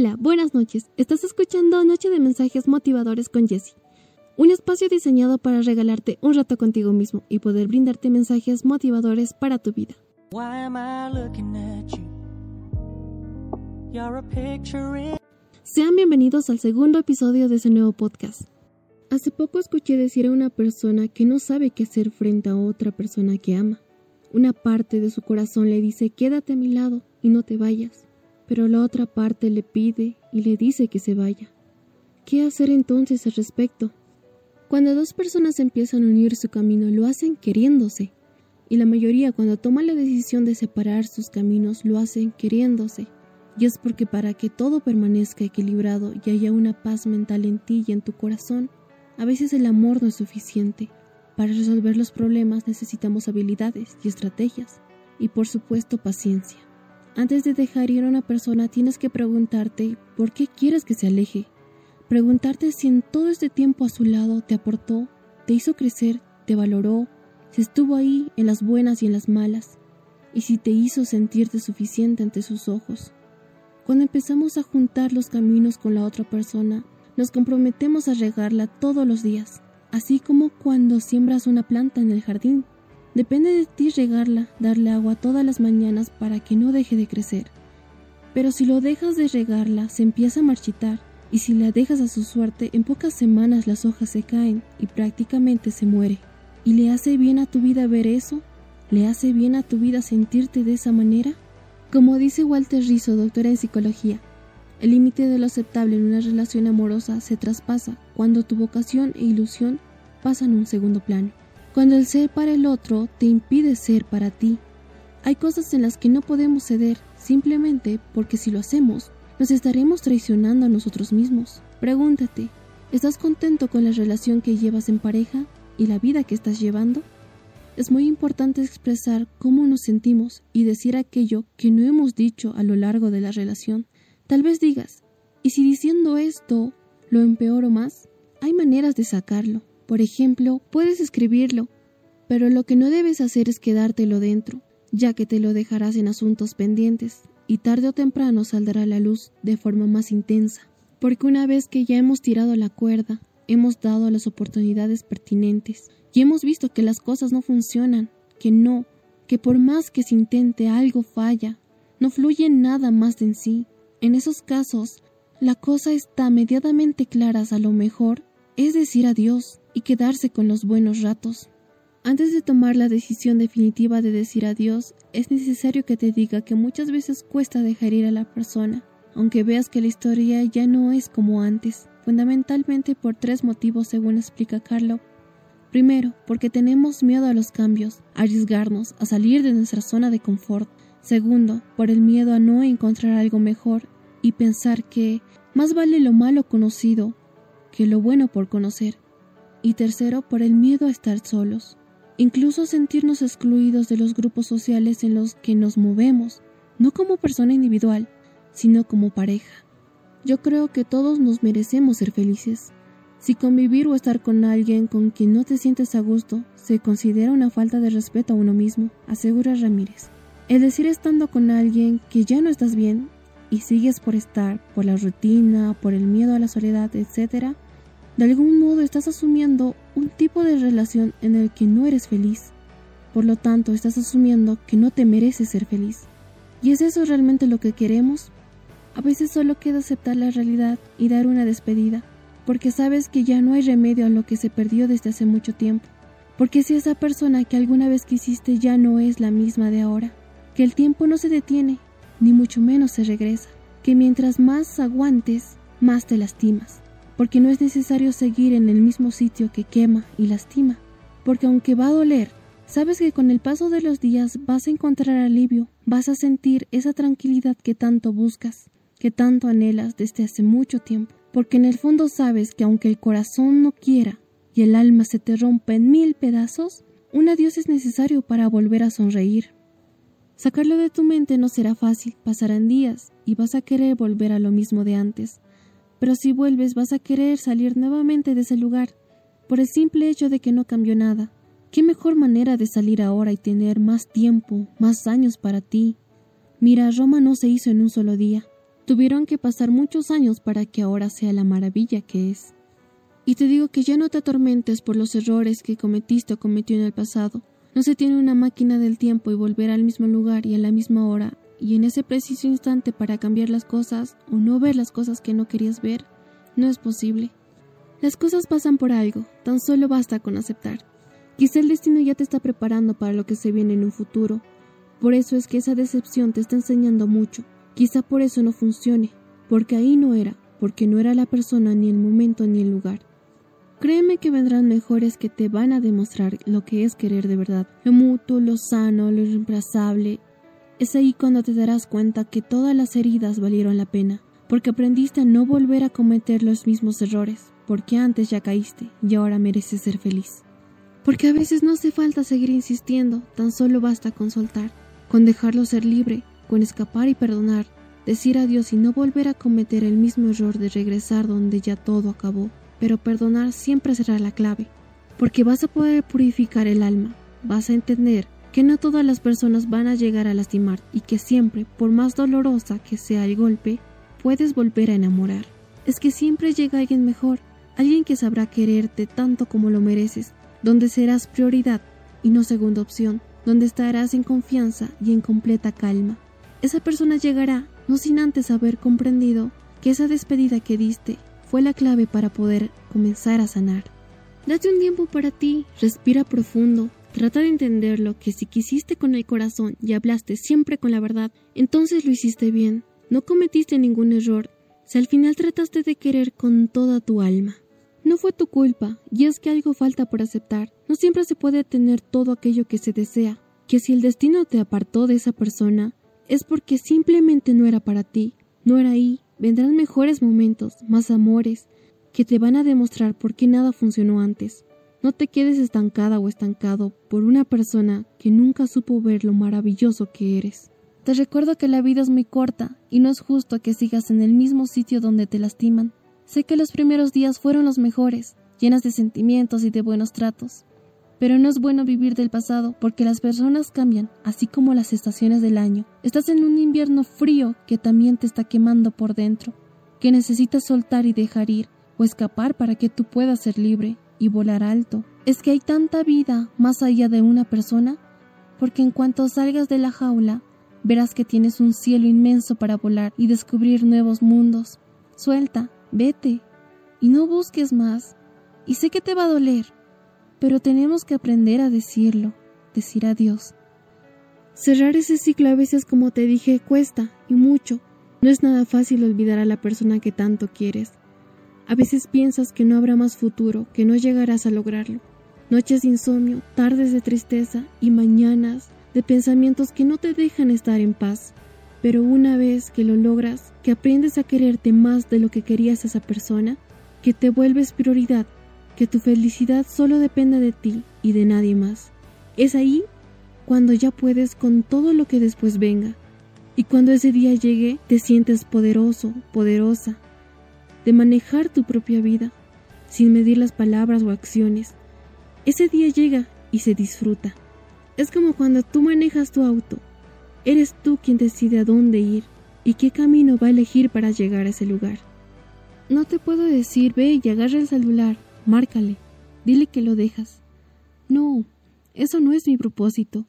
Hola, buenas noches. Estás escuchando Noche de Mensajes Motivadores con Jesse. Un espacio diseñado para regalarte un rato contigo mismo y poder brindarte mensajes motivadores para tu vida. Sean bienvenidos al segundo episodio de ese nuevo podcast. Hace poco escuché decir a una persona que no sabe qué hacer frente a otra persona que ama. Una parte de su corazón le dice quédate a mi lado y no te vayas pero la otra parte le pide y le dice que se vaya. ¿Qué hacer entonces al respecto? Cuando dos personas empiezan a unir su camino lo hacen queriéndose, y la mayoría cuando toman la decisión de separar sus caminos lo hacen queriéndose, y es porque para que todo permanezca equilibrado y haya una paz mental en ti y en tu corazón, a veces el amor no es suficiente. Para resolver los problemas necesitamos habilidades y estrategias, y por supuesto paciencia. Antes de dejar ir a una persona tienes que preguntarte por qué quieres que se aleje. Preguntarte si en todo este tiempo a su lado te aportó, te hizo crecer, te valoró, si estuvo ahí en las buenas y en las malas, y si te hizo sentirte suficiente ante sus ojos. Cuando empezamos a juntar los caminos con la otra persona, nos comprometemos a regarla todos los días, así como cuando siembras una planta en el jardín. Depende de ti regarla, darle agua todas las mañanas para que no deje de crecer. Pero si lo dejas de regarla, se empieza a marchitar, y si la dejas a su suerte, en pocas semanas las hojas se caen y prácticamente se muere. ¿Y le hace bien a tu vida ver eso? ¿Le hace bien a tu vida sentirte de esa manera? Como dice Walter Rizzo, doctora en psicología, el límite de lo aceptable en una relación amorosa se traspasa cuando tu vocación e ilusión pasan a un segundo plano. Cuando el ser para el otro te impide ser para ti. Hay cosas en las que no podemos ceder simplemente porque si lo hacemos, nos estaremos traicionando a nosotros mismos. Pregúntate, ¿estás contento con la relación que llevas en pareja y la vida que estás llevando? Es muy importante expresar cómo nos sentimos y decir aquello que no hemos dicho a lo largo de la relación. Tal vez digas, ¿y si diciendo esto lo empeoro más? Hay maneras de sacarlo. Por ejemplo, puedes escribirlo, pero lo que no debes hacer es quedártelo dentro, ya que te lo dejarás en asuntos pendientes y tarde o temprano saldrá a la luz de forma más intensa. Porque una vez que ya hemos tirado la cuerda, hemos dado las oportunidades pertinentes y hemos visto que las cosas no funcionan, que no, que por más que se intente algo falla, no fluye nada más de en sí. En esos casos, la cosa está mediadamente clara a lo mejor es decir adiós y quedarse con los buenos ratos. Antes de tomar la decisión definitiva de decir adiós, es necesario que te diga que muchas veces cuesta dejar ir a la persona, aunque veas que la historia ya no es como antes, fundamentalmente por tres motivos según explica Carlo. Primero, porque tenemos miedo a los cambios, a arriesgarnos, a salir de nuestra zona de confort. Segundo, por el miedo a no encontrar algo mejor y pensar que más vale lo malo conocido que lo bueno por conocer y tercero por el miedo a estar solos, incluso sentirnos excluidos de los grupos sociales en los que nos movemos, no como persona individual, sino como pareja. Yo creo que todos nos merecemos ser felices. Si convivir o estar con alguien con quien no te sientes a gusto se considera una falta de respeto a uno mismo, asegura Ramírez. Es decir, estando con alguien que ya no estás bien y sigues por estar, por la rutina, por el miedo a la soledad, etc., de algún modo estás asumiendo un tipo de relación en el que no eres feliz. Por lo tanto, estás asumiendo que no te mereces ser feliz. ¿Y es eso realmente lo que queremos? A veces solo queda aceptar la realidad y dar una despedida, porque sabes que ya no hay remedio a lo que se perdió desde hace mucho tiempo. Porque si esa persona que alguna vez quisiste ya no es la misma de ahora, que el tiempo no se detiene, ni mucho menos se regresa, que mientras más aguantes, más te lastimas porque no es necesario seguir en el mismo sitio que quema y lastima, porque aunque va a doler, sabes que con el paso de los días vas a encontrar alivio, vas a sentir esa tranquilidad que tanto buscas, que tanto anhelas desde hace mucho tiempo, porque en el fondo sabes que aunque el corazón no quiera y el alma se te rompa en mil pedazos, un adiós es necesario para volver a sonreír. Sacarlo de tu mente no será fácil, pasarán días y vas a querer volver a lo mismo de antes, pero si vuelves vas a querer salir nuevamente de ese lugar, por el simple hecho de que no cambió nada. ¿Qué mejor manera de salir ahora y tener más tiempo, más años para ti? Mira, Roma no se hizo en un solo día. Tuvieron que pasar muchos años para que ahora sea la maravilla que es. Y te digo que ya no te atormentes por los errores que cometiste o cometió en el pasado. No se tiene una máquina del tiempo y volver al mismo lugar y a la misma hora y en ese preciso instante para cambiar las cosas o no ver las cosas que no querías ver, no es posible. Las cosas pasan por algo, tan solo basta con aceptar. Quizá el destino ya te está preparando para lo que se viene en un futuro. Por eso es que esa decepción te está enseñando mucho. Quizá por eso no funcione, porque ahí no era, porque no era la persona, ni el momento, ni el lugar. Créeme que vendrán mejores que te van a demostrar lo que es querer de verdad, lo mutuo, lo sano, lo irreemplazable, es ahí cuando te darás cuenta que todas las heridas valieron la pena, porque aprendiste a no volver a cometer los mismos errores, porque antes ya caíste y ahora mereces ser feliz. Porque a veces no hace falta seguir insistiendo, tan solo basta con soltar, con dejarlo ser libre, con escapar y perdonar, decir adiós y no volver a cometer el mismo error de regresar donde ya todo acabó. Pero perdonar siempre será la clave, porque vas a poder purificar el alma, vas a entender que no todas las personas van a llegar a lastimar y que siempre, por más dolorosa que sea el golpe, puedes volver a enamorar. Es que siempre llega alguien mejor, alguien que sabrá quererte tanto como lo mereces, donde serás prioridad y no segunda opción, donde estarás en confianza y en completa calma. Esa persona llegará no sin antes haber comprendido que esa despedida que diste fue la clave para poder comenzar a sanar. Date un tiempo para ti, respira profundo, Trata de entenderlo que si quisiste con el corazón y hablaste siempre con la verdad, entonces lo hiciste bien. No cometiste ningún error. Si al final trataste de querer con toda tu alma. No fue tu culpa, y es que algo falta por aceptar. No siempre se puede tener todo aquello que se desea. Que si el destino te apartó de esa persona, es porque simplemente no era para ti. No era ahí. Vendrán mejores momentos, más amores, que te van a demostrar por qué nada funcionó antes. No te quedes estancada o estancado por una persona que nunca supo ver lo maravilloso que eres. Te recuerdo que la vida es muy corta y no es justo que sigas en el mismo sitio donde te lastiman. Sé que los primeros días fueron los mejores, llenas de sentimientos y de buenos tratos. Pero no es bueno vivir del pasado porque las personas cambian, así como las estaciones del año. Estás en un invierno frío que también te está quemando por dentro, que necesitas soltar y dejar ir o escapar para que tú puedas ser libre y volar alto. Es que hay tanta vida más allá de una persona, porque en cuanto salgas de la jaula, verás que tienes un cielo inmenso para volar y descubrir nuevos mundos. Suelta, vete, y no busques más. Y sé que te va a doler, pero tenemos que aprender a decirlo, decir adiós. Cerrar ese ciclo a veces, como te dije, cuesta, y mucho. No es nada fácil olvidar a la persona que tanto quieres. A veces piensas que no habrá más futuro, que no llegarás a lograrlo. Noches de insomnio, tardes de tristeza y mañanas de pensamientos que no te dejan estar en paz. Pero una vez que lo logras, que aprendes a quererte más de lo que querías a esa persona, que te vuelves prioridad, que tu felicidad solo depende de ti y de nadie más. Es ahí cuando ya puedes con todo lo que después venga. Y cuando ese día llegue, te sientes poderoso, poderosa, de manejar tu propia vida, sin medir las palabras o acciones. Ese día llega y se disfruta. Es como cuando tú manejas tu auto. Eres tú quien decide a dónde ir y qué camino va a elegir para llegar a ese lugar. No te puedo decir, ve y agarra el celular, márcale, dile que lo dejas. No, eso no es mi propósito.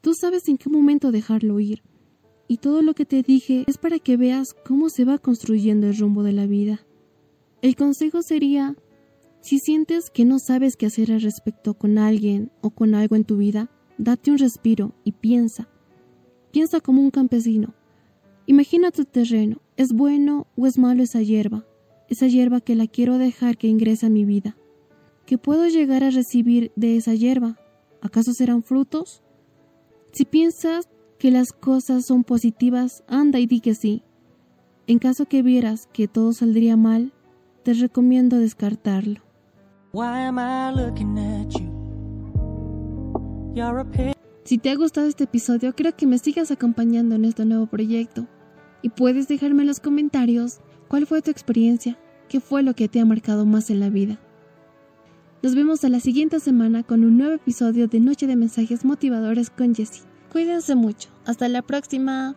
Tú sabes en qué momento dejarlo ir y todo lo que te dije es para que veas cómo se va construyendo el rumbo de la vida. El consejo sería, si sientes que no sabes qué hacer al respecto con alguien o con algo en tu vida, date un respiro y piensa. Piensa como un campesino. Imagina tu terreno, ¿es bueno o es malo esa hierba? Esa hierba que la quiero dejar que ingrese a mi vida. ¿Qué puedo llegar a recibir de esa hierba? ¿Acaso serán frutos? Si piensas que las cosas son positivas, anda y di que sí. En caso que vieras que todo saldría mal, te recomiendo descartarlo. Si te ha gustado este episodio, creo que me sigas acompañando en este nuevo proyecto. Y puedes dejarme en los comentarios cuál fue tu experiencia, qué fue lo que te ha marcado más en la vida. Nos vemos a la siguiente semana con un nuevo episodio de Noche de Mensajes Motivadores con Jessie. Cuídense mucho. Hasta la próxima.